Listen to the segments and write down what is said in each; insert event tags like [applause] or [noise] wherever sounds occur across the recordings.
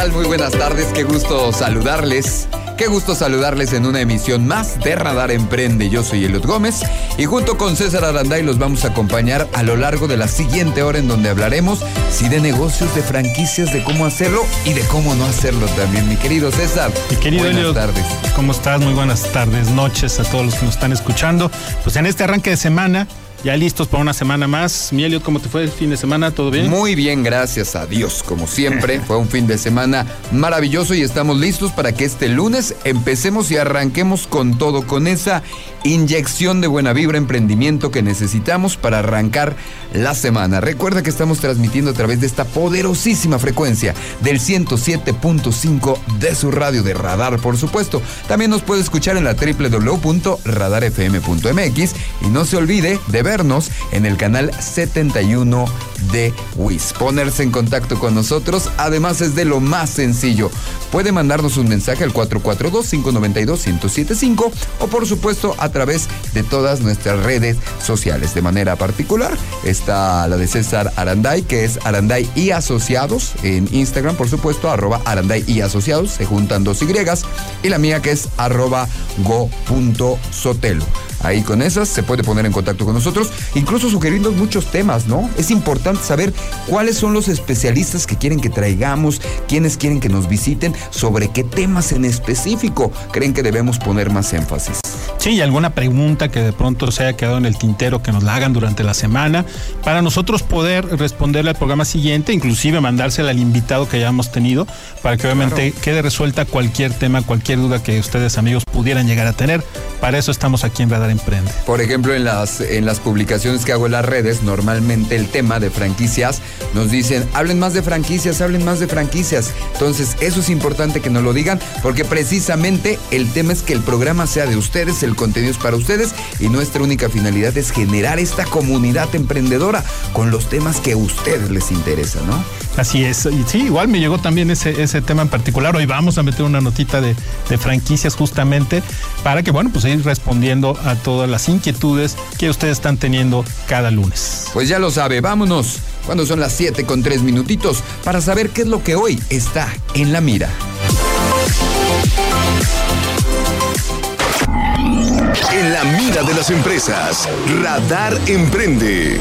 tal? Muy buenas tardes, qué gusto saludarles. Qué gusto saludarles en una emisión más de Radar Emprende. Yo soy Eliot Gómez y junto con César Aranday los vamos a acompañar a lo largo de la siguiente hora en donde hablaremos sí de negocios, de franquicias, de cómo hacerlo y de cómo no hacerlo también. Mi querido César. Mi querido buenas tardes. ¿Cómo estás? Muy buenas tardes, noches a todos los que nos están escuchando. Pues en este arranque de semana ya listos para una semana más. Mielio, ¿cómo te fue el fin de semana? ¿Todo bien? Muy bien, gracias a Dios. Como siempre, [laughs] fue un fin de semana maravilloso y estamos listos para que este lunes empecemos y arranquemos con todo, con esa inyección de buena vibra, emprendimiento que necesitamos para arrancar la semana. Recuerda que estamos transmitiendo a través de esta poderosísima frecuencia del 107.5 de su radio de radar, por supuesto. También nos puede escuchar en la www.radarfm.mx y no se olvide de ver en el canal 71 de WIS. Ponerse en contacto con nosotros, además es de lo más sencillo. Puede mandarnos un mensaje al 442-592-1075 o por supuesto a través de todas nuestras redes sociales. De manera particular está la de César Aranday, que es Aranday y Asociados en Instagram, por supuesto, arroba Aranday y Asociados, se juntan dos Y, y la mía que es arroba go.sotelo. Ahí con esas se puede poner en contacto con nosotros, incluso sugerirnos muchos temas, ¿no? Es importante saber cuáles son los especialistas que quieren que traigamos, quiénes quieren que nos visiten, sobre qué temas en específico creen que debemos poner más énfasis. Sí, y alguna pregunta que de pronto se haya quedado en el tintero que nos la hagan durante la semana, para nosotros poder responderle al programa siguiente, inclusive mandársela al invitado que hayamos tenido, para que obviamente quede resuelta cualquier tema, cualquier duda que ustedes amigos pudieran llegar a tener. Para eso estamos aquí en Radar Emprende. Por ejemplo, en las, en las publicaciones que hago en las redes, normalmente el tema de franquicias nos dicen, hablen más de franquicias, hablen más de franquicias. Entonces, eso es importante que nos lo digan, porque precisamente el tema es que el programa sea de ustedes, el contenido es para ustedes y nuestra única finalidad es generar esta comunidad emprendedora con los temas que a ustedes les interesan, ¿no? Así es. Y sí, igual me llegó también ese, ese tema en particular. Hoy vamos a meter una notita de, de franquicias justamente para que, bueno, pues ir respondiendo a todas las inquietudes que ustedes están teniendo cada lunes. Pues ya lo sabe, vámonos cuando son las 7 con 3 minutitos para saber qué es lo que hoy está en la mira. En la mira de las empresas, Radar Emprende.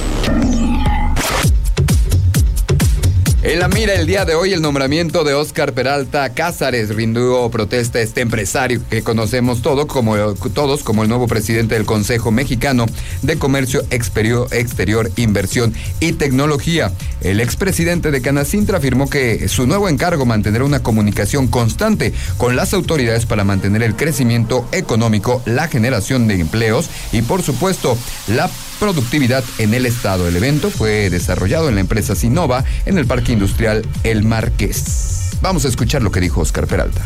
En la mira el día de hoy el nombramiento de Oscar Peralta Cázares rindió protesta este empresario que conocemos como, todos como el nuevo presidente del Consejo Mexicano de Comercio Exterior, Exterior, Inversión y Tecnología. El expresidente de Canacintra afirmó que su nuevo encargo mantener una comunicación constante con las autoridades para mantener el crecimiento económico, la generación de empleos y por supuesto la productividad en el estado. El evento fue desarrollado en la empresa Sinova en el Parque Industrial El Marqués. Vamos a escuchar lo que dijo Oscar Peralta.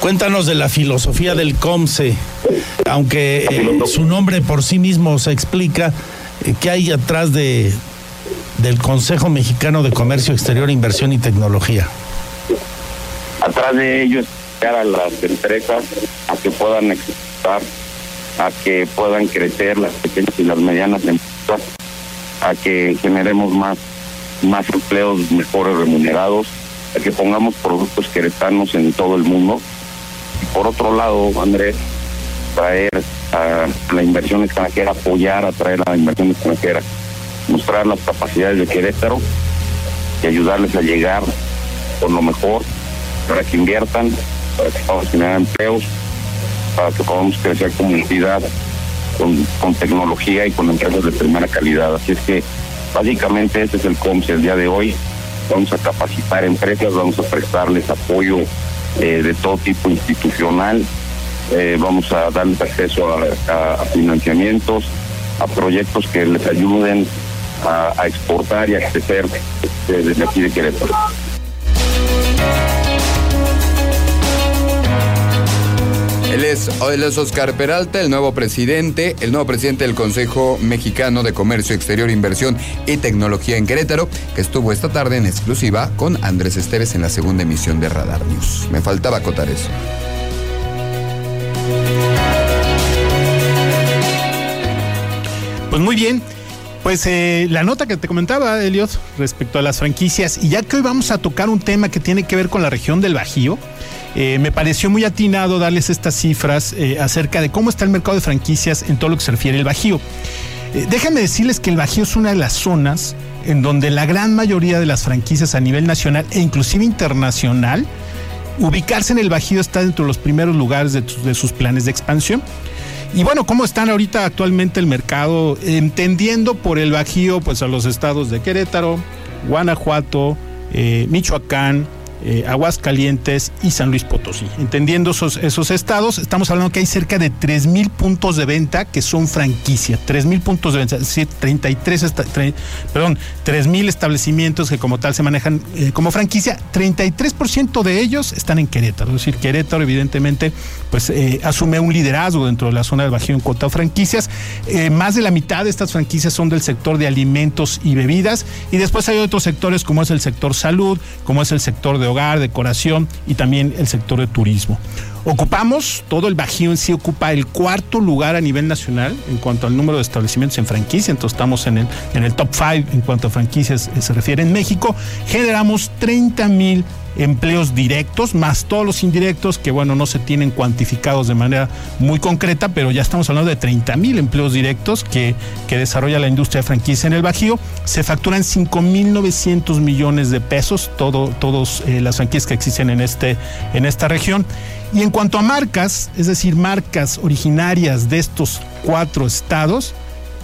Cuéntanos de la filosofía del COMSE, aunque eh, su nombre por sí mismo se explica, eh, ¿qué hay atrás de, del Consejo Mexicano de Comercio Exterior, Inversión y Tecnología? Atrás de ellos a las empresas a que puedan exportar, a que puedan crecer las pequeñas y las medianas empresas, a que generemos más, más empleos mejores remunerados, a que pongamos productos queretanos en todo el mundo. Por otro lado, Andrés, traer a la inversión extranjera, apoyar a traer a la inversión extranjera, mostrar las capacidades de Querétaro y ayudarles a llegar con lo mejor para que inviertan para que podamos generar empleos, para que podamos crecer como entidad con, tecnología y con empresas de primera calidad. Así es que básicamente este es el COMS el día de hoy. Vamos a capacitar empresas, vamos a prestarles apoyo eh, de todo tipo institucional, eh, vamos a darles acceso a, financiamientos, a proyectos que les ayuden a, a exportar y a crecer eh, desde aquí de Querétaro. Él es, Oscar Peralta, el nuevo presidente, el nuevo presidente del Consejo Mexicano de Comercio Exterior, Inversión y Tecnología en Querétaro, que estuvo esta tarde en exclusiva con Andrés Esteves en la segunda emisión de Radar News. Me faltaba acotar eso. Pues muy bien. Pues eh, la nota que te comentaba, Eliot, respecto a las franquicias, y ya que hoy vamos a tocar un tema que tiene que ver con la región del Bajío, eh, me pareció muy atinado darles estas cifras eh, acerca de cómo está el mercado de franquicias en todo lo que se refiere al Bajío. déjenme decirles que el Bajío es una de las zonas en donde la gran mayoría de las franquicias a nivel nacional e inclusive internacional, ubicarse en el Bajío está dentro de los primeros lugares de, sus planes de expansión. Y bueno, ¿cómo están ahorita actualmente el mercado? Entendiendo por el Bajío, pues a los estados de Querétaro, Guanajuato, eh, Michoacán, eh, Aguascalientes y San Luis Potosí. Entendiendo esos, estados, estamos hablando que hay cerca de 3 mil puntos de venta que son franquicia. 3 mil puntos de venta, es decir, 33, perdón, 3 mil establecimientos que como tal se manejan eh, como franquicia. 33% de ellos están en Querétaro. Es decir, Querétaro evidentemente pues eh, asume un liderazgo dentro de la zona del Bajío en cuanto a franquicias. más de la mitad de estas franquicias son del sector de alimentos y bebidas. Y después hay otros sectores como es el sector salud, como es el sector de hogar, decoración y también el sector de turismo. Ocupamos, todo el Bajío en sí ocupa el cuarto lugar a nivel nacional en cuanto al número de establecimientos en franquicia, entonces estamos en el, en el top 5 en cuanto a franquicias eh, se refiere en México. Generamos 30 mil empleos directos, más todos los indirectos que, bueno, no se tienen cuantificados de manera muy concreta, pero ya estamos hablando de 30 mil empleos directos que, que desarrolla la industria de franquicia en el Bajío. Se facturan 5.900 millones de pesos, todo, todos eh, las franquicias que existen en, este, en esta región. Y en cuanto a marcas, es decir, marcas originarias de estos cuatro estados,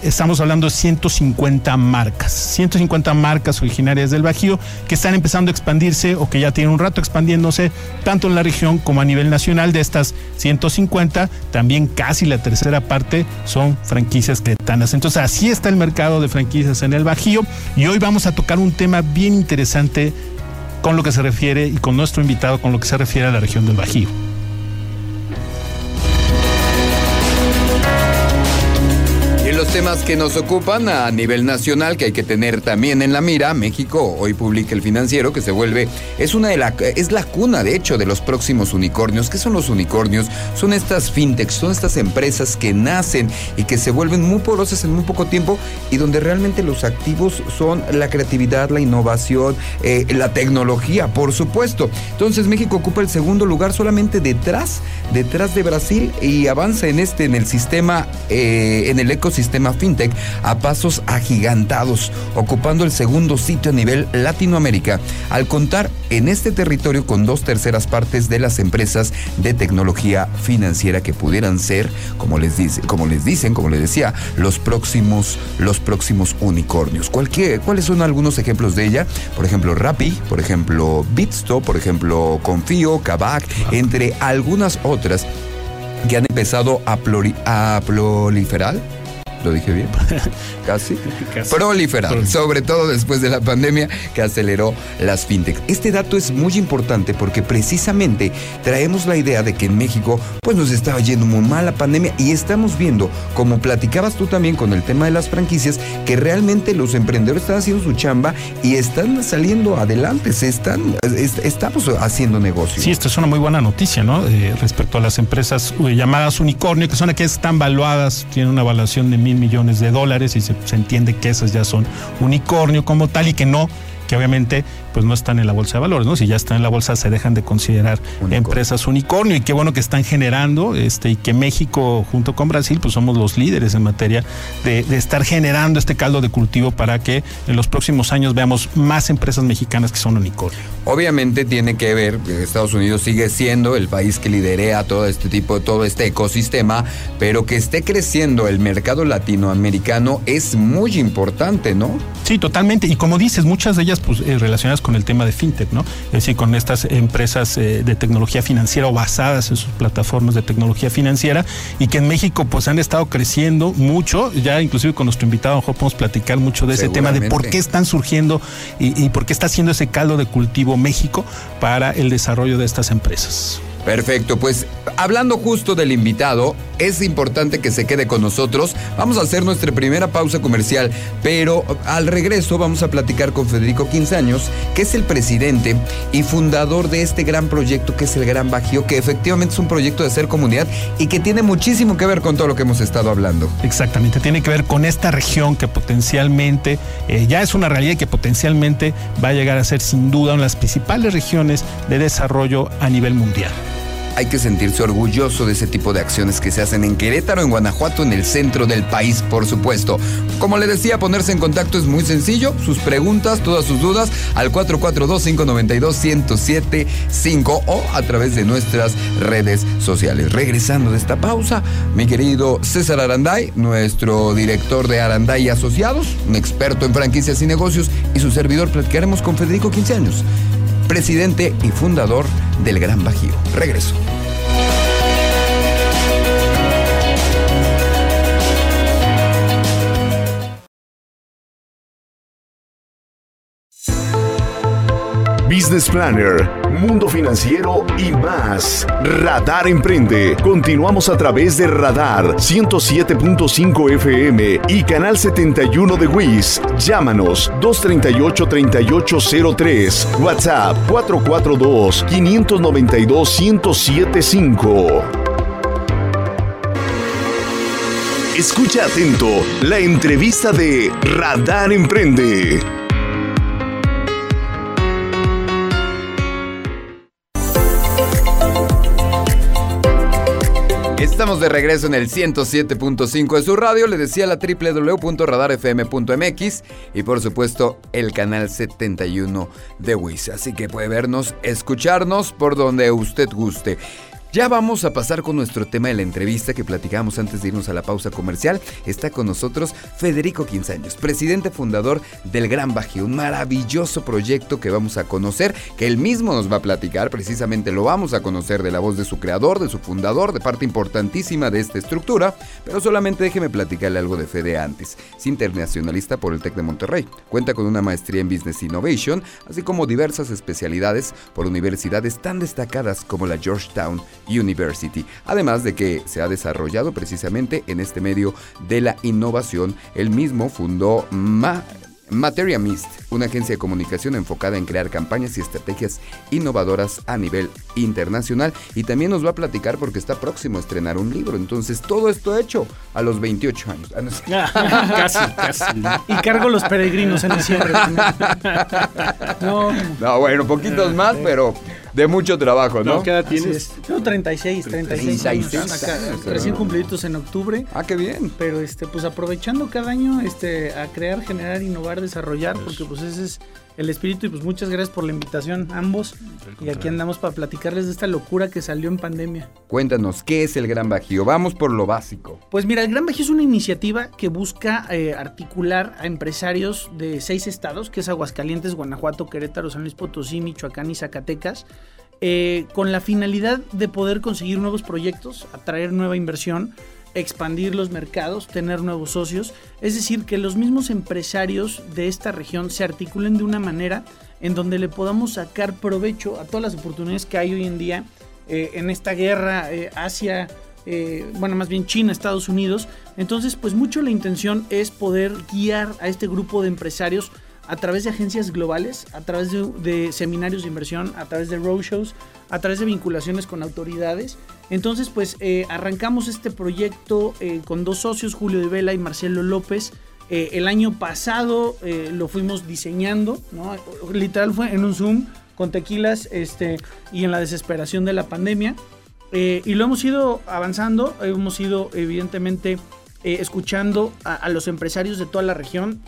estamos hablando de 150 marcas, 150 marcas originarias del Bajío que están empezando a expandirse o que ya tienen un rato expandiéndose tanto en la región como a nivel nacional. De estas 150, también casi la tercera parte son franquicias cretanas. Entonces así está el mercado de franquicias en el Bajío y hoy vamos a tocar un tema bien interesante con lo que se refiere y con nuestro invitado con lo que se refiere a la región del Bajío. Temas que nos ocupan a nivel nacional que hay que tener también en la mira. México hoy publica el financiero que se vuelve es una de la es la cuna de hecho de los próximos unicornios. ¿Qué son los unicornios? Son estas fintechs, son estas empresas que nacen y que se vuelven muy porosas en muy poco tiempo y donde realmente los activos son la creatividad, la innovación, eh, la tecnología, por supuesto. Entonces México ocupa el segundo lugar solamente detrás detrás de Brasil y avanza en este en el sistema eh, en el ecosistema fintech a pasos agigantados, ocupando el segundo sitio a nivel Latinoamérica, al contar en este territorio con dos terceras partes de las empresas de tecnología financiera que pudieran ser, como les dice, como les dicen, como les decía, los próximos, los próximos unicornios. ¿Cuáles son algunos ejemplos de ella? Por ejemplo, Rappi, por ejemplo, Bitsto, por ejemplo, Confío, Kavak, entre algunas otras que han empezado a, a proliferar lo dije bien, [laughs] casi, proliferar, sobre todo después de la pandemia que aceleró las fintech. Este dato es muy importante porque precisamente traemos la idea de que en México pues nos estaba yendo muy mal la pandemia y estamos viendo, como platicabas tú también con el tema de las franquicias, que realmente los emprendedores están haciendo su chamba y están saliendo adelante, se están, estamos haciendo negocios. Sí, esta es una muy buena noticia, ¿no? Eh, respecto a las empresas eh, llamadas unicornio, que son aquellas que están valuadas, tienen una evaluación de millones de dólares y se, se entiende que esas ya son unicornio como tal y que no que obviamente pues no están en la bolsa de valores, ¿no? Si ya están en la bolsa se dejan de considerar empresas unicornio y qué bueno que están generando este y que México junto con Brasil pues somos los líderes en materia de, estar generando este caldo de cultivo para que en los próximos años veamos más empresas mexicanas que son unicornio. Obviamente tiene que ver, Estados Unidos sigue siendo el país que liderea todo este tipo, todo este ecosistema, pero que esté creciendo el mercado latinoamericano es muy importante, ¿no? Sí, totalmente. Y como dices, muchas de ellas pues, eh, relacionadas con el tema de fintech, ¿no? Es decir, con estas empresas eh, de tecnología financiera o basadas en sus plataformas de tecnología financiera y que en México pues han estado creciendo mucho. Ya inclusive con nuestro invitado, a lo mejor podemos platicar mucho de ese tema de por qué están surgiendo y, y por qué está haciendo ese caldo de cultivo México para el desarrollo de estas empresas. Perfecto, pues hablando justo del invitado, es importante que se quede con nosotros. Vamos a hacer nuestra primera pausa comercial, pero al regreso vamos a platicar con Federico Quinzaños, que es el presidente y fundador de este gran proyecto que es el Gran Bajío, que efectivamente es un proyecto de hacer comunidad y que tiene muchísimo que ver con todo lo que hemos estado hablando. Exactamente, tiene que ver con esta región que potencialmente eh, ya es una realidad y que potencialmente va a llegar a ser sin duda una de las principales regiones de desarrollo a nivel mundial hay que sentirse orgulloso de ese tipo de acciones que se hacen en Querétaro, en Guanajuato, en el centro del país, por supuesto. Como le decía, ponerse en contacto es muy sencillo. Sus preguntas, todas sus dudas, al 442-592-1075 o a través de nuestras redes sociales. Regresando de esta pausa, mi querido César Aranday, nuestro director de Aranday Asociados, un experto en franquicias y negocios, y su servidor, platicaremos con Federico 15 años presidente y fundador del Gran Bajío. Regreso. Business Planner, Mundo Financiero y más. Radar Emprende. Continuamos a través de Radar 107.5 FM y Canal 71 de WIS. Llámanos 238-3803. WhatsApp 442-592-1075. Escucha atento la entrevista de Radar Emprende. Estamos de regreso en el 107.5 de su radio. Le decía la www.radarfm.mx y por supuesto el canal 71 de WIS. Así que puede vernos, escucharnos por donde usted guste. Ya vamos a pasar con nuestro tema de la entrevista que platicamos antes de irnos a la pausa comercial. Está con nosotros Federico Quinzaños, presidente fundador del Gran Bajío, un maravilloso proyecto que vamos a conocer, que él mismo nos va a platicar, precisamente lo vamos a conocer de la voz de su creador, de su fundador, de parte importantísima de esta estructura, pero solamente déjeme platicarle algo de Fede antes. Es internacionalista por el TEC de Monterrey, cuenta con una maestría en Business Innovation, así como diversas especialidades por universidades tan destacadas como la Georgetown University. Además de que se ha desarrollado precisamente en este medio de la innovación. Él mismo fundó Ma Materia Mist, una agencia de comunicación enfocada en crear campañas y estrategias innovadoras a nivel internacional. Y también nos va a platicar porque está próximo a estrenar un libro. Entonces, todo esto hecho a los 28 años. Ah, [laughs] casi, casi. Y cargo los peregrinos en diciembre. no, [laughs] no, bueno, poquitos más, pero de mucho trabajo, ¿no? ¿Qué edad tienes? Tengo 36, 36, 36 años. Recién cumpliditos en octubre. Ah, qué bien. Pero este, pues aprovechando cada año este, a crear, generar, innovar, desarrollar, porque pues ese es el espíritu y pues muchas gracias por la invitación ambos. Y aquí andamos para platicarles de esta locura que salió en pandemia. Cuéntanos, ¿qué es el Gran Bajío? Vamos por lo básico. Pues mira, el Gran Bajío es una iniciativa que busca eh, articular a empresarios de seis estados, que es Aguascalientes, Guanajuato, Querétaro, San Luis Potosí, Michoacán y Zacatecas. Eh, con la finalidad de poder conseguir nuevos proyectos, atraer nueva inversión, expandir los mercados, tener nuevos socios, es decir, que los mismos empresarios de esta región se articulen de una manera en donde le podamos sacar provecho a todas las oportunidades que hay hoy en día eh, en esta guerra eh, hacia, eh, bueno, más bien China, Estados Unidos. Entonces, pues mucho la intención es poder guiar a este grupo de empresarios a través de agencias globales, a través de, seminarios de inversión, a través de roadshows, a través de vinculaciones con autoridades. Entonces, pues eh, arrancamos este proyecto eh, con dos socios, Julio de Vela y Marcelo López. Eh, el año pasado lo fuimos diseñando, ¿no? literal fue en un Zoom con tequilas este, y en la desesperación de la pandemia. y lo hemos ido avanzando, hemos ido evidentemente escuchando a los empresarios de toda la región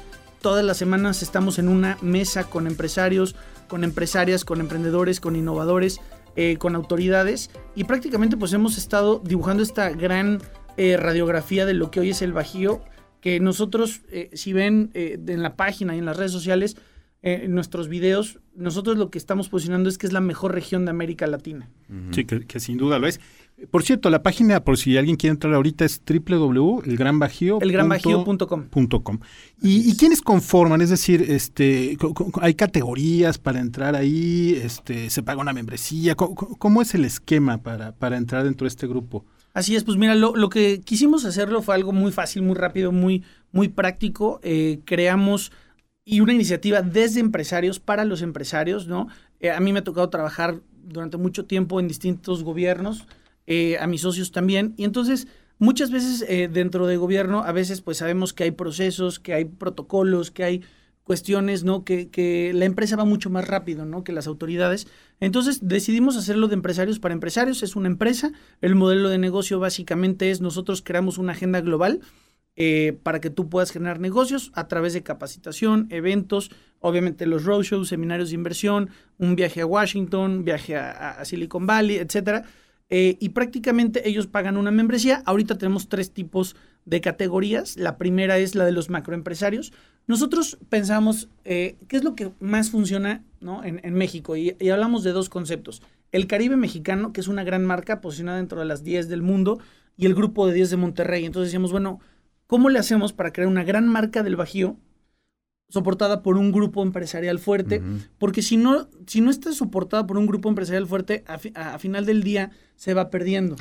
Todas las semanas estamos en una mesa con empresarios, con empresarias, con emprendedores, con innovadores, eh, con autoridades y prácticamente pues hemos estado dibujando esta gran eh, radiografía de lo que hoy es el Bajío, que nosotros, eh, si ven en la página y en las redes sociales, en nuestros videos, nosotros lo que estamos posicionando es que es la mejor región de América Latina. Sí, que, sin duda lo es. Por cierto, la página, por si alguien quiere entrar ahorita, es www.elgranbajío.com. Elgranbajío.com. ¿Y, ¿Y quiénes conforman? Es decir, este, hay categorías para entrar ahí, este, se paga una membresía. ¿Cómo, es el esquema para, para entrar dentro de este grupo? Así es, pues mira, lo, lo, que quisimos hacerlo fue algo muy fácil, muy rápido, muy, muy práctico. Eh, creamos y una iniciativa desde empresarios para los empresarios, ¿no? Eh, a mí me ha tocado trabajar durante mucho tiempo en distintos gobiernos, eh, a mis socios también, y entonces muchas veces dentro de gobierno, a veces pues sabemos que hay procesos, que hay protocolos, que hay cuestiones, ¿no? Que, que, la empresa va mucho más rápido, ¿no? Que las autoridades. Entonces decidimos hacerlo de empresarios para empresarios. Es una empresa. El modelo de negocio básicamente es nosotros creamos una agenda global eh, para que tú puedas generar negocios a través de capacitación, eventos, obviamente los roadshows, seminarios de inversión, un viaje a Washington, viaje a, Silicon Valley, etcétera. Eh, y prácticamente ellos pagan una membresía. Ahorita tenemos tres tipos de categorías. La primera es la de los macroempresarios. Nosotros pensamos eh, qué es lo que más funciona ¿no? en, México y, y, hablamos de dos conceptos. El Caribe mexicano, que es una gran marca posicionada dentro de las 10 del mundo, y el grupo de 10 de Monterrey. Entonces decíamos, bueno, ¿Cómo le hacemos para crear una gran marca del Bajío soportada por un grupo empresarial fuerte? Porque si no, si no está soportada por un grupo empresarial fuerte, a, final del día se va perdiendo.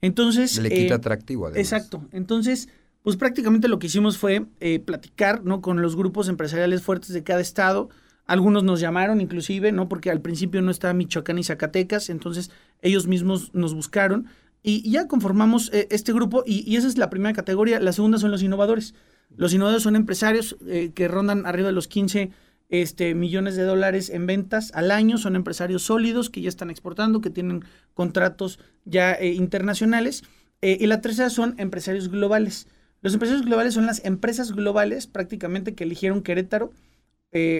Entonces... Le quita eh, atractivo, además. Exacto. Entonces, pues prácticamente lo que hicimos fue eh, platicar ¿no? con los grupos empresariales fuertes de cada estado. Algunos nos llamaron inclusive, ¿no? Porque al principio no estaba Michoacán y Zacatecas, entonces ellos mismos nos buscaron y, ya conformamos eh, este grupo y, esa es la primera categoría. La segunda son los innovadores. Los innovadores son empresarios eh, que rondan arriba de los 15 este, millones de dólares en ventas al año. Son empresarios sólidos que ya están exportando, que tienen contratos ya eh, internacionales. y la tercera son empresarios globales. Los empresarios globales son las empresas globales prácticamente que eligieron Querétaro,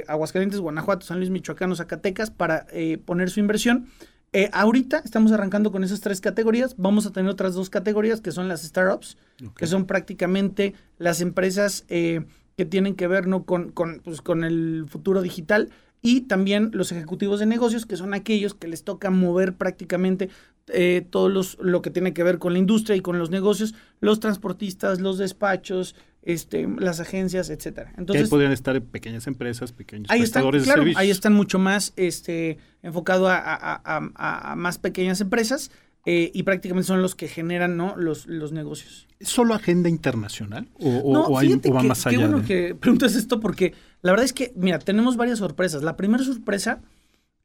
Aguascalientes, Guanajuato, San Luis, Michoacán, Zacatecas para poner su inversión. Eh, ahorita estamos arrancando con esas tres categorías. Vamos a tener otras dos categorías que son las startups, que son prácticamente las empresas eh, que tienen que ver ¿no? con, con, pues, con el futuro digital y también los ejecutivos de negocios, que son aquellos que les toca mover prácticamente eh, todo los, lo que tiene que ver con la industria y con los negocios, los transportistas, los despachos, este, las agencias, etcétera. Entonces, ahí podrían estar pequeñas empresas, pequeños ahí prestadores están, claro, Ahí están mucho más este, enfocado a, más pequeñas empresas eh, y prácticamente son los que generan ¿no? los, los negocios. ¿Es solo agenda internacional o, hay, va más allá? Qué bueno que preguntas esto porque la verdad es que, mira, tenemos varias sorpresas. La primera sorpresa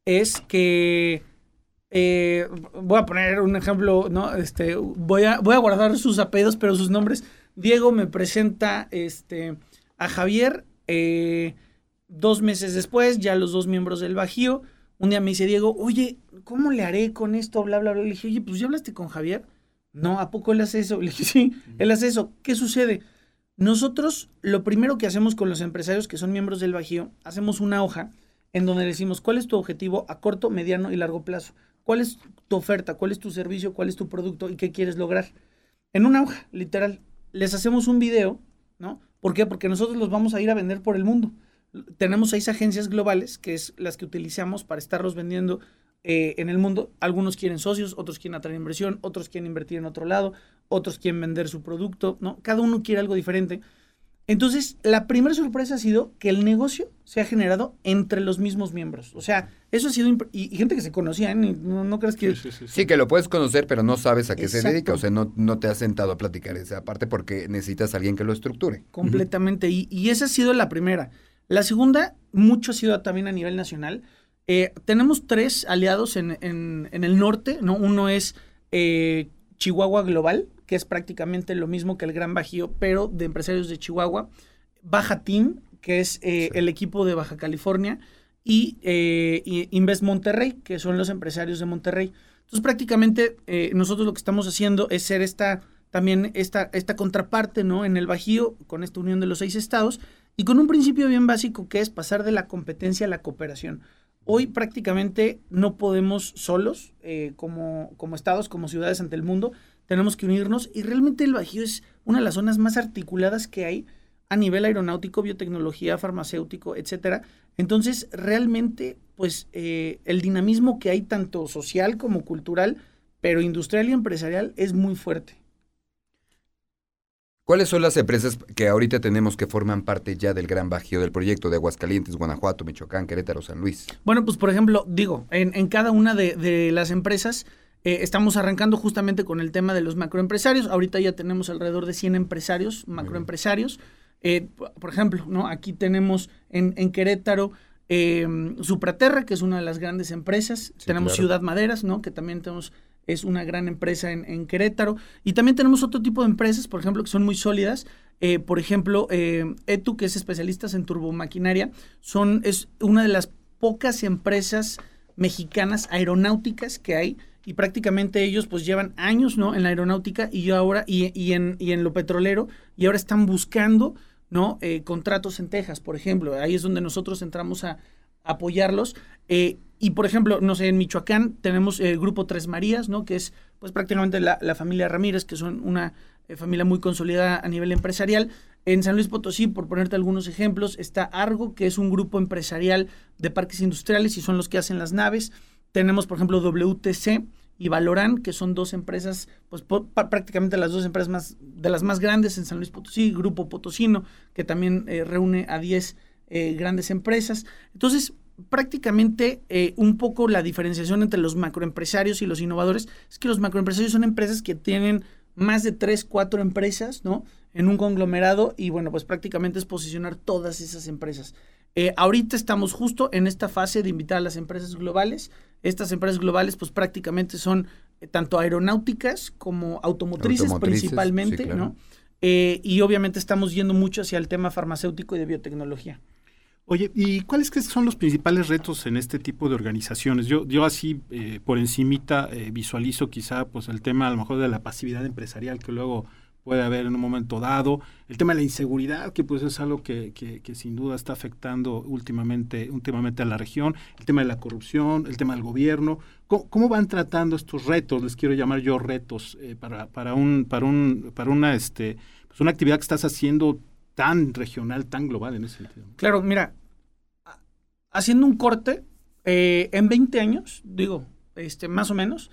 es que eh, voy a poner un ejemplo, ¿no? Este, voy a, voy a guardar sus apellidos, pero sus nombres Diego me presenta este, a Javier eh, dos meses después, ya los dos miembros del Bajío. Un día me dice Diego, oye, ¿cómo le haré con esto? Bla, bla, bla. Le dije, oye, pues ya hablaste con Javier. No, ¿a poco él hace eso? [laughs] Le dije, sí, él hace eso. ¿Qué sucede? Nosotros lo primero que hacemos con los empresarios que son miembros del Bajío, hacemos una hoja en donde decimos cuál es tu objetivo a corto, mediano y largo plazo. ¿Cuál es tu oferta? ¿Cuál es tu servicio? ¿Cuál es tu producto? ¿Y qué quieres lograr? En una hoja, literal les hacemos un video, ¿no? ¿Por qué? Porque nosotros los vamos a ir a vender por el mundo. Tenemos seis agencias globales, que es las que utilizamos para estarlos vendiendo eh, en el mundo. Algunos quieren socios, otros quieren atraer inversión, otros quieren invertir en otro lado, otros quieren vender su producto, ¿no? Cada uno quiere algo diferente. Entonces, la primera sorpresa ha sido que el negocio se ha generado entre los mismos miembros. O sea, eso ha sido... Y, gente que se conocía, ¿eh? no, crees que... Sí, que lo puedes conocer, pero no sabes a qué se dedica. O sea, no, no te has sentado a platicar esa parte porque necesitas a alguien que lo estructure. Completamente. y, esa ha sido la primera. La segunda, mucho ha sido también a nivel nacional. Eh, tenemos tres aliados en, en, el norte, ¿no? Uno es eh, Chihuahua Global, que es prácticamente lo mismo que el Gran Bajío, pero de empresarios de Chihuahua. Baja Team, que es eh, el equipo de Baja California, eh, y, Invest Monterrey, que son los empresarios de Monterrey. Entonces, prácticamente eh, nosotros lo que estamos haciendo es ser esta también esta, esta contraparte ¿no? en el Bajío, con esta unión de los seis estados, y con un principio bien básico que es pasar de la competencia a la cooperación. Hoy prácticamente no podemos solos, como, como estados, como ciudades ante el mundo, tenemos que unirnos y realmente el Bajío es una de las zonas más articuladas que hay a nivel aeronáutico, biotecnología, farmacéutico, etcétera. Entonces, realmente, pues, eh, el dinamismo que hay tanto social como cultural pero industrial y empresarial es muy fuerte. ¿Cuáles son las empresas que ahorita tenemos que forman parte ya del gran bajío del proyecto de Aguascalientes, Guanajuato, Michoacán, Querétaro, San Luis? Bueno, pues por ejemplo, digo, en, en cada una de, de las empresas eh, estamos arrancando justamente con el tema de los macroempresarios. Ahorita ya tenemos alrededor de 100 empresarios, macroempresarios. Eh, por ejemplo, ¿no? aquí tenemos en, en Querétaro eh, Supraterra, que es una de las grandes empresas. tenemos Ciudad Maderas, ¿no? que también tenemos es una gran empresa en, en, Querétaro. Y también tenemos otro tipo de empresas, por ejemplo, que son muy sólidas. Eh, por ejemplo, ETU, que es especialistas en turbomaquinaria, son, es una de las pocas empresas mexicanas aeronáuticas que hay y prácticamente ellos pues llevan años ¿no? en la aeronáutica y yo ahora y, y, en, y en lo petrolero y ahora están buscando ¿no? Eh, contratos en Texas, por ejemplo. Ahí es donde nosotros entramos a, apoyarlos. Eh, y por ejemplo, no sé, en Michoacán tenemos el grupo Tres Marías, ¿no? Que es pues prácticamente la, la familia Ramírez, que son una eh, familia muy consolidada a nivel empresarial. En San Luis Potosí, por ponerte algunos ejemplos, está Argo, que es un grupo empresarial de parques industriales y son los que hacen las naves. Tenemos, por ejemplo, WTC y Valorán, que son dos empresas, pues prácticamente las dos empresas más, de las más grandes en San Luis Potosí, Grupo Potosino, que también eh, reúne a 10 eh, grandes empresas. Entonces, prácticamente eh, un poco la diferenciación entre los macroempresarios y los innovadores es que los macroempresarios son empresas que tienen más de tres, cuatro empresas, ¿no? En un conglomerado y bueno, pues prácticamente es posicionar todas esas empresas. Ahorita estamos justo en esta fase de invitar a las empresas globales. Estas empresas globales pues prácticamente son eh, tanto aeronáuticas como automotrices, automotrices principalmente, sí, claro. ¿no? Eh, y obviamente estamos yendo mucho hacia el tema farmacéutico y de biotecnología. Oye, ¿y cuáles que son los principales retos en este tipo de organizaciones? Yo, yo así eh, por encimita eh, visualizo quizá pues el tema a lo mejor de la pasividad empresarial que luego puede haber en un momento dado, el tema de la inseguridad, que pues es algo que, que, sin duda está afectando últimamente, últimamente a la región, el tema de la corrupción, el tema del gobierno. ¿Cómo, cómo van tratando estos retos? Les quiero llamar yo retos eh, para, para, un, para, un, para una, este, pues una actividad que estás haciendo tan regional, tan global en ese sentido. Claro, mira, haciendo un corte, eh, en 20 años, digo, este, más o menos,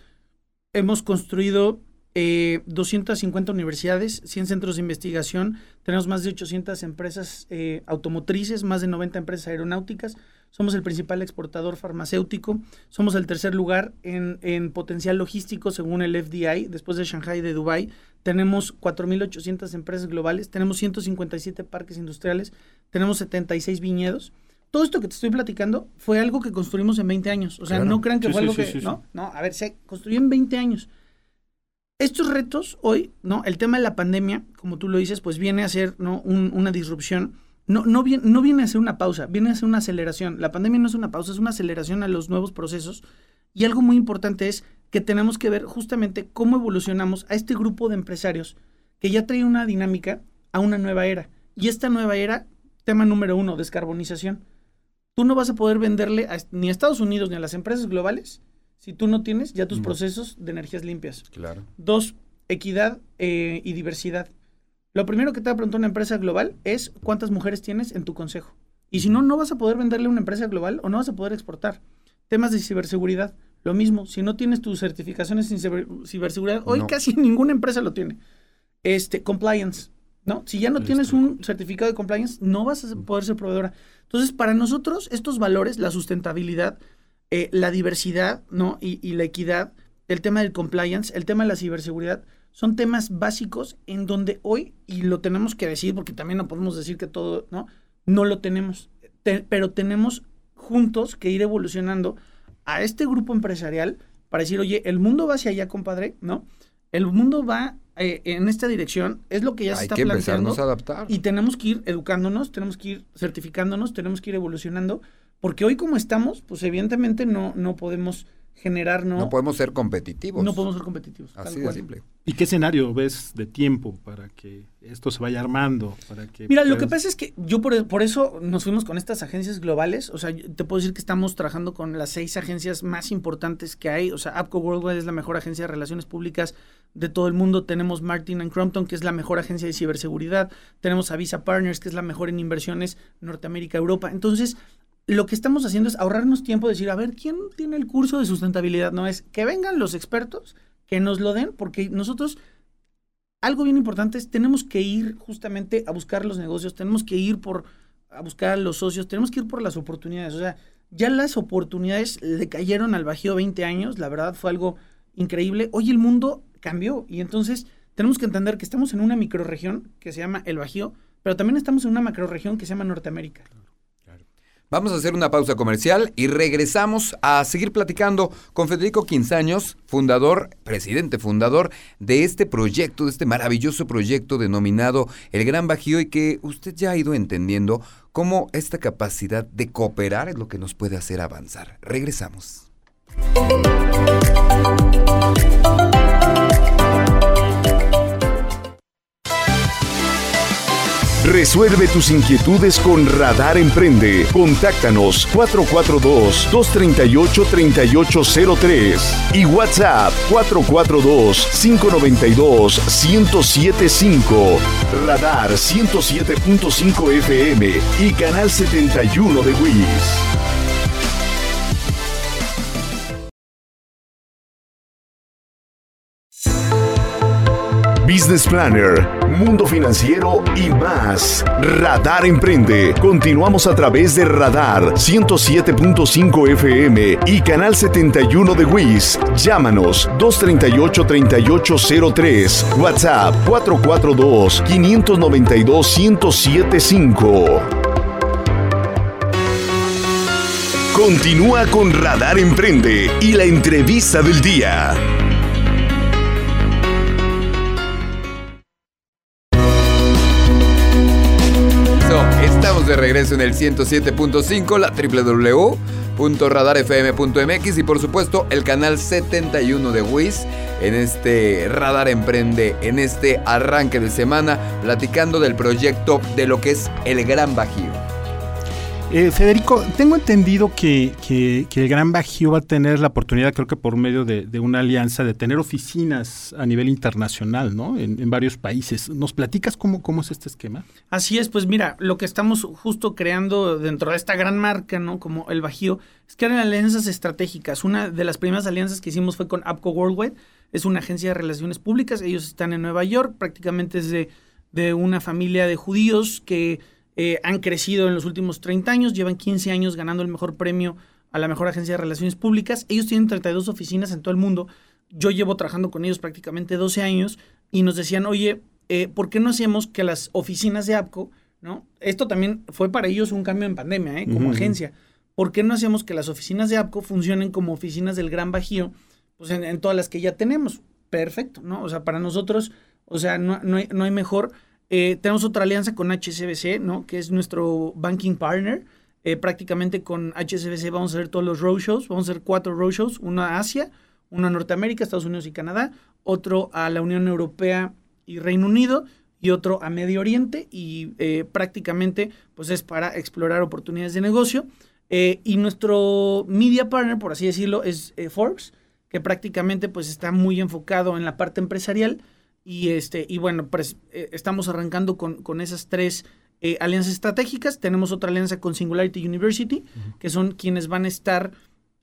hemos construido eh, 250 universidades, 100 centros de investigación, tenemos más de 800 empresas eh, automotrices, más de 90 empresas aeronáuticas, somos el principal exportador farmacéutico, somos el tercer lugar en, en potencial logístico según el FDI, después de Shanghai y de Dubai, tenemos 4.800 empresas globales, tenemos 157 parques industriales, tenemos 76 viñedos. Todo esto que te estoy platicando fue algo que construimos en 20 años. O sea, claro. no crean que sí, fue sí, algo sí, que... no, no, a ver, se construyó en 20 años. Estos retos hoy, ¿no? El tema de la pandemia, como tú lo dices, pues viene a ser ¿no? Un, una disrupción. No, no, viene, no viene a ser una pausa, viene a ser una aceleración. La pandemia no es una pausa, es una aceleración a los nuevos procesos. Y algo muy importante es que tenemos que ver justamente cómo evolucionamos a este grupo de empresarios que ya trae una dinámica a una nueva era. Y esta nueva era, tema número uno, descarbonización. Tú no vas a poder venderle a, ni a Estados Unidos ni a las empresas globales si tú no tienes ya tus procesos de energías limpias. Claro. Dos, equidad eh, y diversidad. Lo primero que te va a preguntar una empresa global es cuántas mujeres tienes en tu consejo. Y si no, no vas a poder venderle a una empresa global o no vas a poder exportar. Temas de ciberseguridad. Lo mismo, si no tienes tus certificaciones en ciberseguridad, hoy no. casi ninguna empresa lo tiene. Este, compliance, ¿no? Si ya no tienes un certificado de compliance, no vas a poder ser proveedora. Entonces, para nosotros, estos valores, la sustentabilidad, eh, la diversidad, ¿no? Y, y, la equidad, el tema del compliance, el tema de la ciberseguridad, son temas básicos en donde hoy, y lo tenemos que decir, porque también no podemos decir que todo, ¿no? No lo tenemos, te, pero tenemos juntos que ir evolucionando a este grupo empresarial para decir, oye, el mundo va hacia allá, compadre, ¿no? El mundo va eh, en esta dirección, es lo que ya Hay se está que planteando. A adaptar. Y tenemos que ir educándonos, tenemos que ir certificándonos, tenemos que ir evolucionando, porque hoy como estamos, pues evidentemente no, no podemos generar, ¿no? No podemos ser competitivos. No podemos ser competitivos. Así de simple. ¿Y qué escenario ves de tiempo para que esto se vaya armando? Para que Mira, puedas... lo que pasa es que yo por, por, eso nos fuimos con estas agencias globales. O sea, te puedo decir que estamos trabajando con las seis agencias más importantes que hay. O sea, APCO Worldwide es la mejor agencia de relaciones públicas de todo el mundo. Tenemos Martin and Crompton, que es la mejor agencia de ciberseguridad. Tenemos Avisa Partners, que es la mejor en inversiones Norteamérica, Europa. Entonces, lo que estamos haciendo es ahorrarnos tiempo, decir, a ver, ¿quién tiene el curso de sustentabilidad? No es que vengan los expertos que nos lo den, porque nosotros, algo bien importante es, tenemos que ir justamente a buscar los negocios, tenemos que ir por, a buscar a los socios, tenemos que ir por las oportunidades. O sea, ya las oportunidades le cayeron al Bajío 20 años, la verdad fue algo increíble. Hoy el mundo cambió y entonces tenemos que entender que estamos en una microregión que se llama el Bajío, pero también estamos en una macroregión que se llama Norteamérica. Vamos a hacer una pausa comercial y regresamos a seguir platicando con Federico Quinzaños, fundador, presidente fundador de este proyecto, de este maravilloso proyecto denominado El Gran Bajío y que usted ya ha ido entendiendo cómo esta capacidad de cooperar es lo que nos puede hacer avanzar. Regresamos. Resuelve tus inquietudes con Radar Emprende. Contáctanos 442-238-3803 y WhatsApp 442-592-1075. Radar 107.5 FM y Canal 71 de WIS. Business Planner, Mundo Financiero y más. Radar Emprende. Continuamos a través de Radar 107.5 FM y Canal 71 de WIS. Llámanos 238-3803. WhatsApp 442-592-1075. Continúa con Radar Emprende y la entrevista del día. De regreso en el 107.5, la www.radarfm.mx y por supuesto el canal 71 de WIS en este Radar Emprende, en este arranque de semana, platicando del proyecto de lo que es el Gran Bajío. Eh, Federico, tengo entendido que, que, el Gran Bajío va a tener la oportunidad, creo que por medio de, de una alianza, de tener oficinas a nivel internacional, ¿no? En, en, varios países. ¿Nos platicas cómo, cómo es este esquema? Así es, pues mira, lo que estamos justo creando dentro de esta gran marca, ¿no? Como el Bajío, es que eran alianzas estratégicas. Una de las primeras alianzas que hicimos fue con APCO Worldwide, es una agencia de relaciones públicas, ellos están en Nueva York, prácticamente es de, de una familia de judíos que eh, han crecido en los últimos 30 años, llevan 15 años ganando el mejor premio a la mejor agencia de relaciones públicas. Ellos tienen 32 oficinas en todo el mundo. Yo llevo trabajando con ellos prácticamente 12 años y nos decían, oye, eh, ¿por qué no hacemos que las oficinas de APCO, ¿no? Esto también fue para ellos un cambio en pandemia, ¿eh? como uh -huh. agencia. ¿Por qué no hacemos que las oficinas de APCO funcionen como oficinas del Gran Bajío, pues en, en todas las que ya tenemos? Perfecto, ¿no? O sea, para nosotros, o sea, no, no, hay, no hay mejor. Eh, tenemos otra alianza con HSBC, ¿no? Que es nuestro banking partner. Eh, prácticamente con HSBC vamos a hacer todos los roadshows. Vamos a hacer cuatro roadshows, uno a Asia, uno a Norteamérica, Estados Unidos y Canadá, otro a la Unión Europea y Reino Unido y otro a Medio Oriente y eh, prácticamente pues es para explorar oportunidades de negocio. Y nuestro media partner, por así decirlo, es Forbes, que prácticamente pues está muy enfocado en la parte empresarial y, este, y bueno, pues eh, estamos arrancando con, con esas tres eh, alianzas estratégicas. Tenemos otra alianza con Singularity University, uh -huh. que son quienes van a estar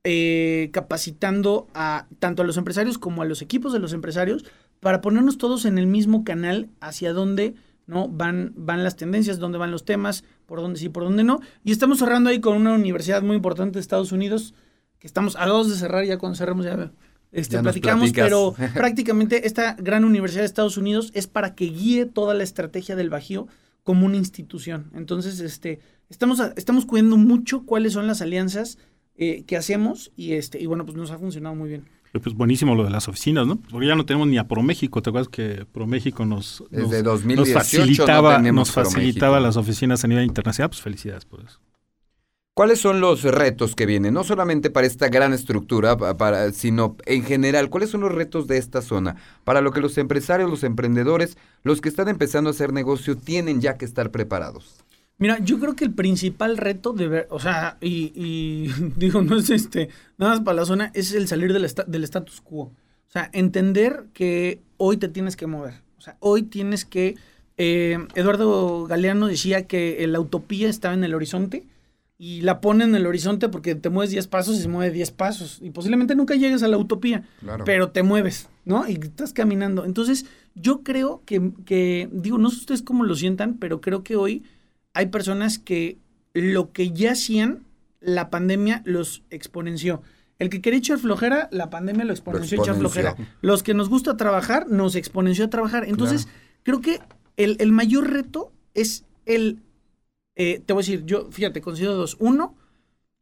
eh, capacitando a tanto a los empresarios como a los equipos de los empresarios para ponernos todos en el mismo canal hacia dónde ¿no? van, van las tendencias, dónde van los temas, por dónde sí, por dónde no. Y estamos cerrando ahí con una universidad muy importante de Estados Unidos, que estamos a dos de cerrar ya cuando cerremos ya este, platicamos, pero [laughs] prácticamente esta gran universidad de Estados Unidos es para que guíe toda la estrategia del Bajío como una institución. Entonces, este, estamos, estamos cuidando mucho cuáles son las alianzas eh, que hacemos y, este, y bueno, pues nos ha funcionado muy bien. Pues buenísimo lo de las oficinas, ¿no? Porque ya no tenemos ni a ProMéxico, ¿te acuerdas que ProMéxico nos, Desde nos, 2018 nos facilitaba, no nos facilitaba las oficinas a nivel internacional? Pues felicidades por eso. ¿Cuáles son los retos que vienen? No solamente para esta gran estructura, para, sino en general, ¿cuáles son los retos de esta zona? Para lo que los empresarios, los emprendedores, los que están empezando a hacer negocio, tienen ya que estar preparados. Mira, yo creo que el principal reto de ver, o sea, y, [laughs] digo, no es este, nada más para la zona, es el salir del, del status quo. O sea, entender que hoy te tienes que mover. O sea, hoy tienes que... Eh, Eduardo Galeano decía que la utopía estaba en el horizonte y la ponen en el horizonte porque te mueves 10 pasos y se mueve 10 pasos. Y posiblemente nunca llegues a la utopía, pero te mueves, ¿no? Y estás caminando. Entonces, yo creo que, que, digo, no sé ustedes cómo lo sientan, pero creo que hoy hay personas que lo que ya hacían, la pandemia los exponenció. El que quería echar flojera, la pandemia lo exponenció, echar flojera. Los que nos gusta trabajar, nos exponenció a trabajar. Entonces, creo que el, el mayor reto es el eh, te voy a decir, yo, fíjate, considero dos. Uno,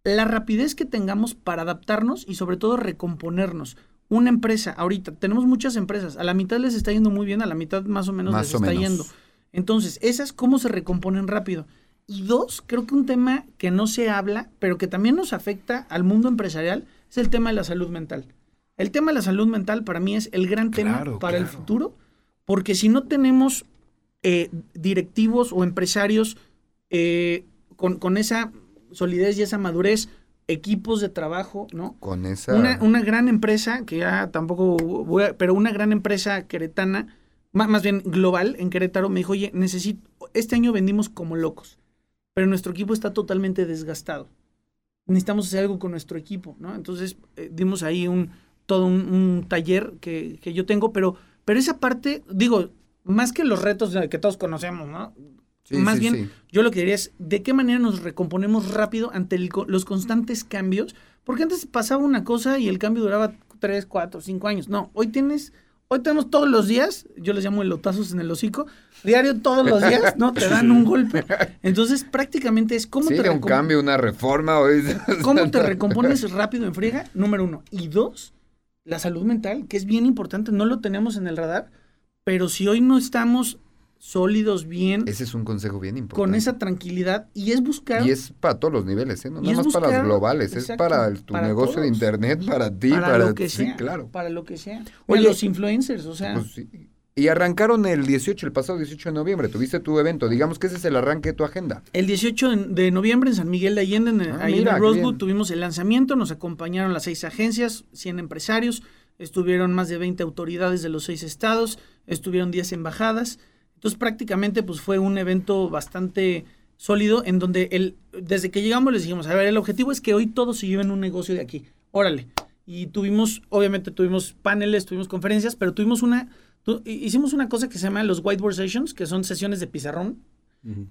la rapidez que tengamos para adaptarnos y sobre todo recomponernos. Una empresa, ahorita, tenemos muchas empresas, a la mitad les está yendo muy bien, a la mitad más o menos les está yendo. Entonces, esas, ¿cómo se recomponen rápido? Y dos, creo que un tema que no se habla, pero que también nos afecta al mundo empresarial, es el tema de la salud mental. El tema de la salud mental para mí es el gran tema para el futuro, porque si no tenemos eh, directivos o empresarios eh, con, esa solidez y esa madurez, equipos de trabajo, ¿no? Con esa... Una, gran empresa, que ya tampoco voy a, pero una gran empresa queretana, más, más bien global en Querétaro, me dijo, oye, necesito, este año vendimos como locos, pero nuestro equipo está totalmente desgastado. Necesitamos hacer algo con nuestro equipo, ¿no? Entonces eh, dimos ahí un todo un, taller que, que, yo tengo, pero, pero esa parte, digo, más que los retos que todos conocemos, ¿no? Más bien, yo lo que diría es, ¿de qué manera nos recomponemos rápido ante los constantes cambios? Porque antes pasaba una cosa y el cambio duraba 3, 4, 5 años. No, hoy tienes, hoy tenemos todos los días, yo les llamo elotazos en el hocico, diario todos los días, ¿no? Te dan un golpe. Entonces, prácticamente es cómo sí, te un cambio, una reforma. Hoy... [laughs] ¿Cómo te [laughs] recompones rápido en friega? Número uno. Y dos, la salud mental, que es bien importante, no lo tenemos en el radar, pero si hoy no estamos sólidos, bien. Ese es un consejo bien importante. Con esa tranquilidad y es buscar. Y es para todos los niveles, ¿eh? no nada más para los globales, es para tu negocio de internet, para ti, para, lo que sea, claro. Para lo que sea. Oye, los influencers, o sea. Pues y arrancaron el 18, el pasado 18 de noviembre, tuviste tu evento, digamos que ese es el arranque de tu agenda. El 18 de noviembre en San Miguel de Allende, en, ah, ahí en Rosewood, tuvimos el lanzamiento, nos acompañaron las seis agencias, 100 empresarios, estuvieron más de 20 autoridades de los seis estados, estuvieron 10 embajadas, entonces prácticamente pues fue un evento bastante sólido en donde el, desde que llegamos les dijimos, a ver, el objetivo es que hoy todos se lleven un negocio de aquí. Órale. Y tuvimos, obviamente tuvimos paneles, tuvimos conferencias, pero tuvimos una, hicimos una cosa que se llama los Whiteboard Sessions, que son sesiones de pizarrón,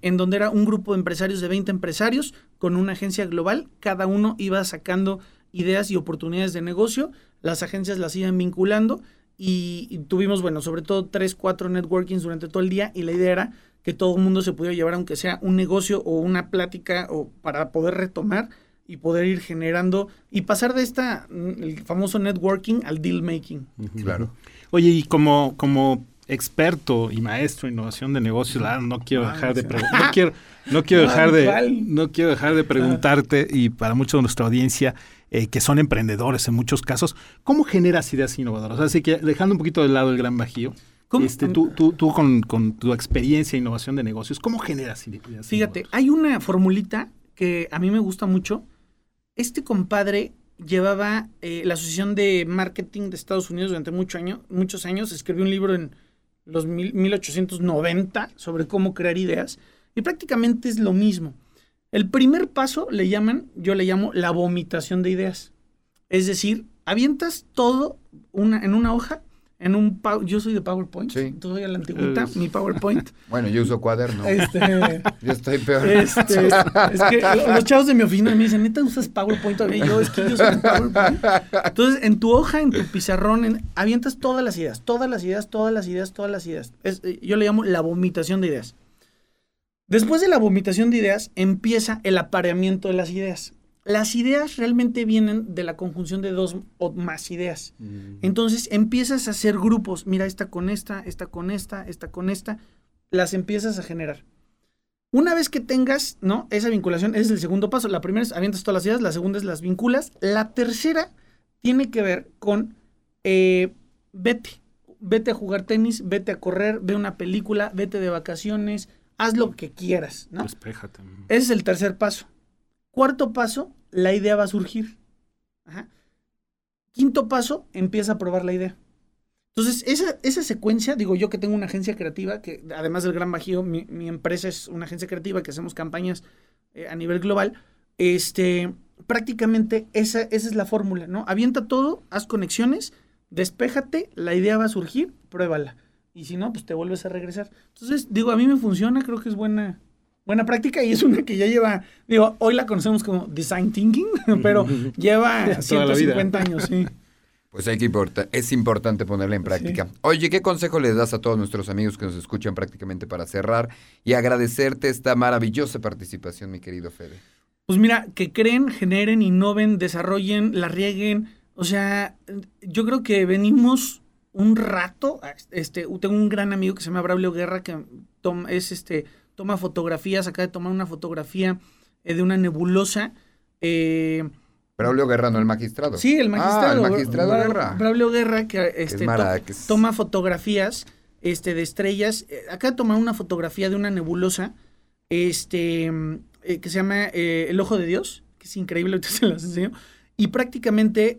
en donde era un grupo de empresarios de 20 empresarios con una agencia global, cada uno iba sacando ideas y oportunidades de negocio, las agencias las iban vinculando y, tuvimos, bueno, sobre todo tres, cuatro networkings durante todo el día y la idea era que todo el mundo se pudiera llevar, aunque sea un negocio o una plática, o para poder retomar y poder ir generando y pasar de esta, mm, el famoso networking al deal making. Claro. Oye, y como, como experto y maestro en innovación de negocios, no quiero dejar de [laughs] no quiero, no quiero dejar de no quiero dejar de preguntarte y para mucha de nuestra audiencia eh, que son emprendedores en muchos casos, ¿cómo generas ideas innovadoras? Así que dejando un poquito de lado el gran bajío, este, tú, tú, tú con, tu experiencia en innovación de negocios, ¿cómo generas ideas? Fíjate, hay una formulita que a mí me gusta mucho. Este compadre llevaba eh, la Asociación de Marketing de Estados Unidos durante mucho año, muchos años, escribió un libro en los 1890 sobre cómo crear ideas y prácticamente es lo mismo. El primer paso le llaman, yo le llamo la vomitación de ideas. Es decir, avientas todo una, en una hoja, en un yo soy de PowerPoint, sí. soy a la antigüita, mi PowerPoint. [laughs] Bueno, yo uso cuaderno. Este, yo estoy peor. Este, es que los chavos de mi oficina me dicen, ¿neta usas PowerPoint todavía? yo, es que yo soy PowerPoint. Entonces, en tu hoja, en tu pizarrón, avientas todas las ideas, todas las ideas, todas las ideas, todas las ideas. Eh, yo le llamo la vomitación de ideas. Después de la vomitación de ideas, empieza el apareamiento de las ideas. Las ideas realmente vienen de la conjunción de dos o más ideas. Mm. Entonces empiezas a hacer grupos. Mira, esta con esta, esta con esta, esta con esta. Las empiezas a generar. Una vez que tengas, ¿no? Esa vinculación, ese es el segundo paso. La primera es avientas todas las ideas, la segunda es las vinculas. La tercera tiene que ver con eh, vete. Vete a jugar tenis, vete a correr, ve una película, vete de vacaciones, haz lo que quieras, ¿no? Despéjate. Ese es el tercer paso. Cuarto paso, la idea va a surgir. Quinto paso, empieza a probar la idea. Entonces, esa, esa secuencia, digo yo que tengo una agencia creativa, que además del Gran Bajío, mi, empresa es una agencia creativa que hacemos campañas eh, a nivel global. este, prácticamente esa, esa es la fórmula, ¿no? Avienta todo, haz conexiones, despéjate, la idea va a surgir, pruébala. Y si no, pues te vuelves a regresar. Entonces, digo, a mí me funciona, creo que es buena, buena práctica y es una que ya lleva, digo, hoy la conocemos como design thinking, [laughs] pero [laughs] lleva 150 años, sí. Pues hay que importa, es importante ponerla en práctica. Oye, ¿qué consejo les das a todos nuestros amigos que nos escuchan prácticamente para cerrar y agradecerte esta maravillosa participación, mi querido Fede? Pues mira, que creen, generen, innoven, desarrollen, la rieguen. O sea, yo creo que venimos un rato. Este, tengo un gran amigo que se llama Braulio Guerra que toma, es este, toma fotografías, acaba de tomar una fotografía eh, de una nebulosa. Eh, Braulio Guerra, no el magistrado. Sí, el magistrado. Ah, el magistrado Guerra. Braulio Guerra, que, este, toma fotografías este, de estrellas. Eh, acaba de tomar una fotografía de una nebulosa este, eh, que se llama eh, El Ojo de Dios, que es increíble, ahorita [laughs] se las enseño. Y prácticamente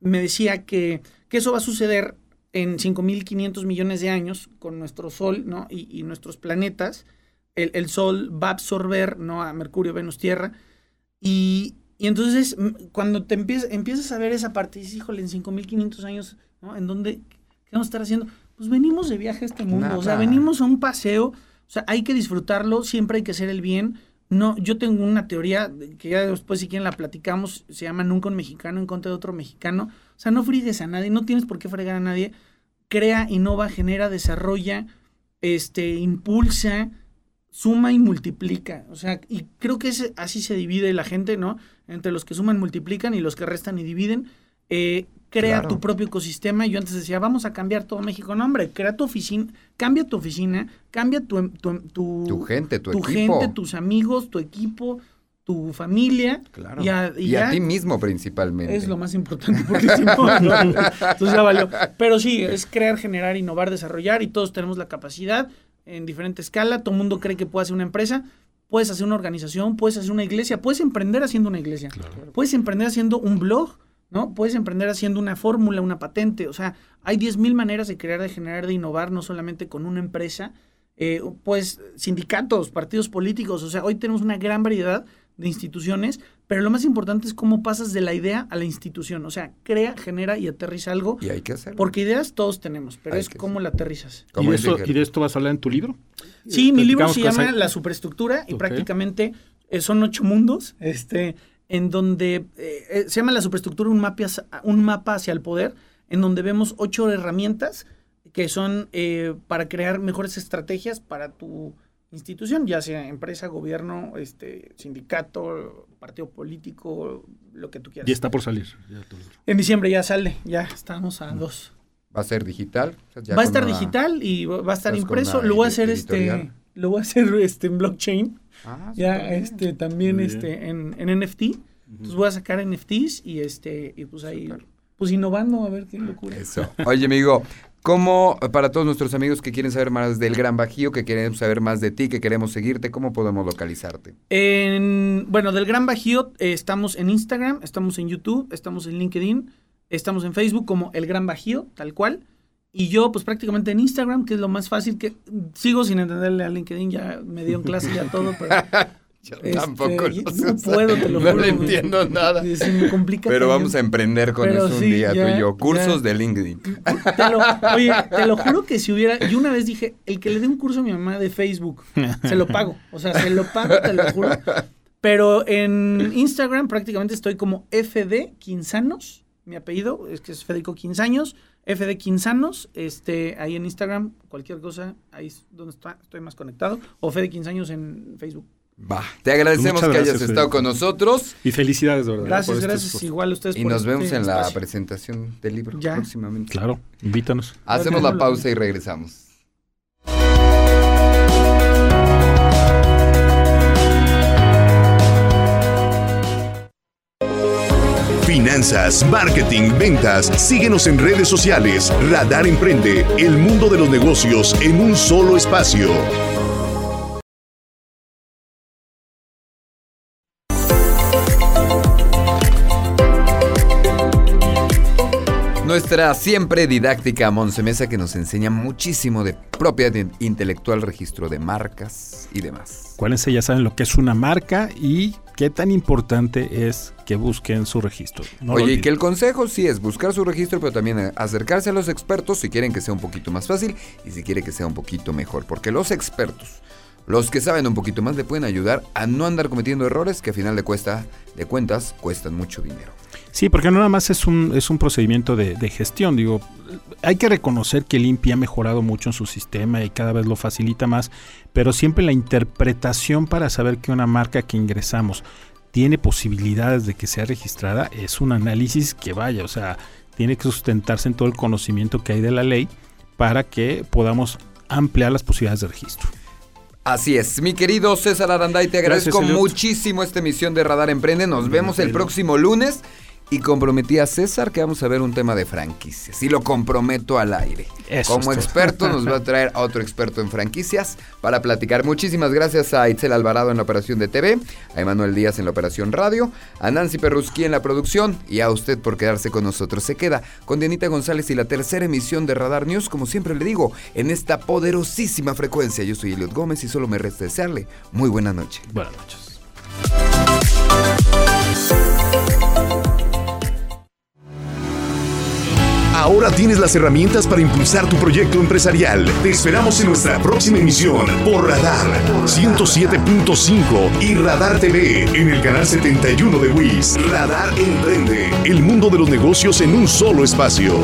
me decía que, que, eso va a suceder en 5.500 millones de años con nuestro Sol ¿no? y, nuestros planetas. El, el, Sol va a absorber ¿no? a Mercurio, Venus, Tierra. Y, y entonces, cuando te empiezas, empiezas a ver esa parte, dices, híjole, en 5500 años, ¿no? ¿En dónde? ¿Qué vamos a estar haciendo? Pues venimos de viaje a este mundo, o sea, venimos a un paseo, o sea, hay que disfrutarlo, siempre hay que hacer el bien. No, yo tengo una teoría que ya después si quieren la platicamos, se llama nunca un mexicano en contra de otro mexicano. O sea, no frigues a nadie, no tienes por qué fregar a nadie. Crea, innova, genera, desarrolla, este, impulsa, suma y multiplica. O sea, y creo que es, así se divide la gente, ¿no? Entre los que suman, multiplican y los que restan y dividen. Eh, crea tu propio ecosistema. Yo antes decía, vamos a cambiar todo México. No, hombre, crea tu oficina, cambia tu oficina, cambia tu, tu, tu, gente, tu, tu gente, tus amigos, tu equipo, tu familia. Claro. Y a, ti mismo principalmente. Es lo más importante porque si no, entonces ya valió. Pero sí, es crear, generar, innovar, desarrollar y todos tenemos la capacidad en diferente escala, todo el mundo cree que puede hacer una empresa, puedes hacer una organización, puedes hacer una iglesia, puedes emprender haciendo una iglesia, puedes emprender haciendo un blog, ¿no? Puedes emprender haciendo una fórmula, una patente, o sea, hay 10.000 maneras de crear, de generar, de innovar, no solamente con una empresa, eh, pues sindicatos, partidos políticos, o sea, hoy tenemos una gran variedad de instituciones, pero lo más importante es cómo pasas de la idea a la institución. O sea, crea, genera y aterriza algo. Y hay que hacerlo. Porque ideas todos tenemos, pero es cómo la aterrizas. ¿Y, de esto vas a hablar en tu libro? Sí, mi libro se llama La Superestructura y prácticamente eh, son ocho mundos, este, en donde eh, eh, se llama La Superestructura un mapa, un mapa hacia el poder, en donde vemos ocho herramientas que son para crear mejores estrategias para tu institución, ya sea empresa, gobierno, este, sindicato, partido político, lo que tú quieras. Y está por salir. en diciembre ya sale, ya estamos a dos. ¿Va a ser digital? va a estar digital y va a estar impreso. Lo voy a hacer este, lo voy a hacer este en blockchain. Ah, ya este también este en, en NFT. Entonces voy a sacar NFTs y este y pues ahí pues innovando a ver qué locura. Eso. [laughs] Oye, amigo, ¿Cómo, para todos nuestros amigos que quieren saber más del Gran Bajío, que quieren saber más de ti, que queremos seguirte, cómo podemos localizarte? En, bueno, del Gran Bajío eh, estamos en Instagram, estamos en YouTube, estamos en LinkedIn, estamos en Facebook como El Gran Bajío, tal cual. Y yo, pues prácticamente en Instagram, que es lo más fácil, que sigo sin entenderle a LinkedIn, ya me dio en clase ya todo, pero [laughs] Yo este, tampoco no puedo, te lo No le entiendo nada. me complica Pero vamos a emprender con eso un día, tú y yo. Cursos de LinkedIn. oye, te lo juro que si hubiera. Yo una vez dije, el que le dé un curso a mi mamá de Facebook, se lo pago. O sea, se lo pago, te lo juro. Pero en Instagram prácticamente estoy como FD Quinzanos. Mi apellido es que es Federico Quinzaños. FD Quinzanos, este, ahí en Instagram, cualquier cosa, ahí es donde está, estoy más conectado. O Fede Quinzaños en Facebook. Va, te agradecemos que hayas estado con nosotros. Y felicidades, de verdad. Gracias, gracias. Igual a ustedes. Y nos vemos en la presentación del libro próximamente. Claro, invítanos. Hacemos la pausa y regresamos. Marketing, ventas. Síguenos en redes sociales. Radar Emprende, el mundo de los negocios en un solo espacio. Nuestra siempre didáctica Monse Mesa que nos enseña muchísimo de propiedad intelectual, registro de marcas y demás. Acuérdense, ya saben lo que es una marca y qué tan importante es que busquen su registro. Oye, y que el consejo sí es buscar su registro, pero también acercarse a los expertos si quieren que sea un poquito más fácil y si quieren que sea un poquito mejor, porque los expertos los que saben un poquito más le pueden ayudar a no andar cometiendo errores que a final de, cuesta, de cuentas cuestan mucho dinero. Sí, porque no nada más es un, es un procedimiento de, gestión. Digo, hay que reconocer que el ha mejorado mucho en su sistema y cada vez lo facilita más, pero siempre la interpretación para saber que una marca que ingresamos tiene posibilidades de que sea registrada es un análisis que vaya, o sea, tiene que sustentarse en todo el conocimiento que hay de la ley para que podamos ampliar las posibilidades de registro. Así es, mi querido César Aranday, te agradezco muchísimo esta emisión de Radar Emprende. Nos vemos el próximo lunes y comprometí a César que vamos a ver un tema de franquicias. Y lo comprometo al aire. Como experto nos va a [laughs] traer a otro experto en franquicias para platicar. Muchísimas gracias a Itzel Alvarado en la operación de TV, a Emanuel Díaz en la operación radio, a Nancy Perrusquí en la producción y a usted por quedarse con nosotros. Se queda con Dianita González y la tercera emisión de Radar News, como siempre le digo, en esta poderosísima frecuencia. Yo soy Eliot Gómez y solo me resta desearle muy buena noche. Buenas noches. Ahora tienes las herramientas para impulsar tu proyecto empresarial. Te esperamos en nuestra próxima emisión por Radar 107.5 y Radar TV en el canal 71 de WIS. Radar Emprende, el mundo de los negocios en un solo espacio.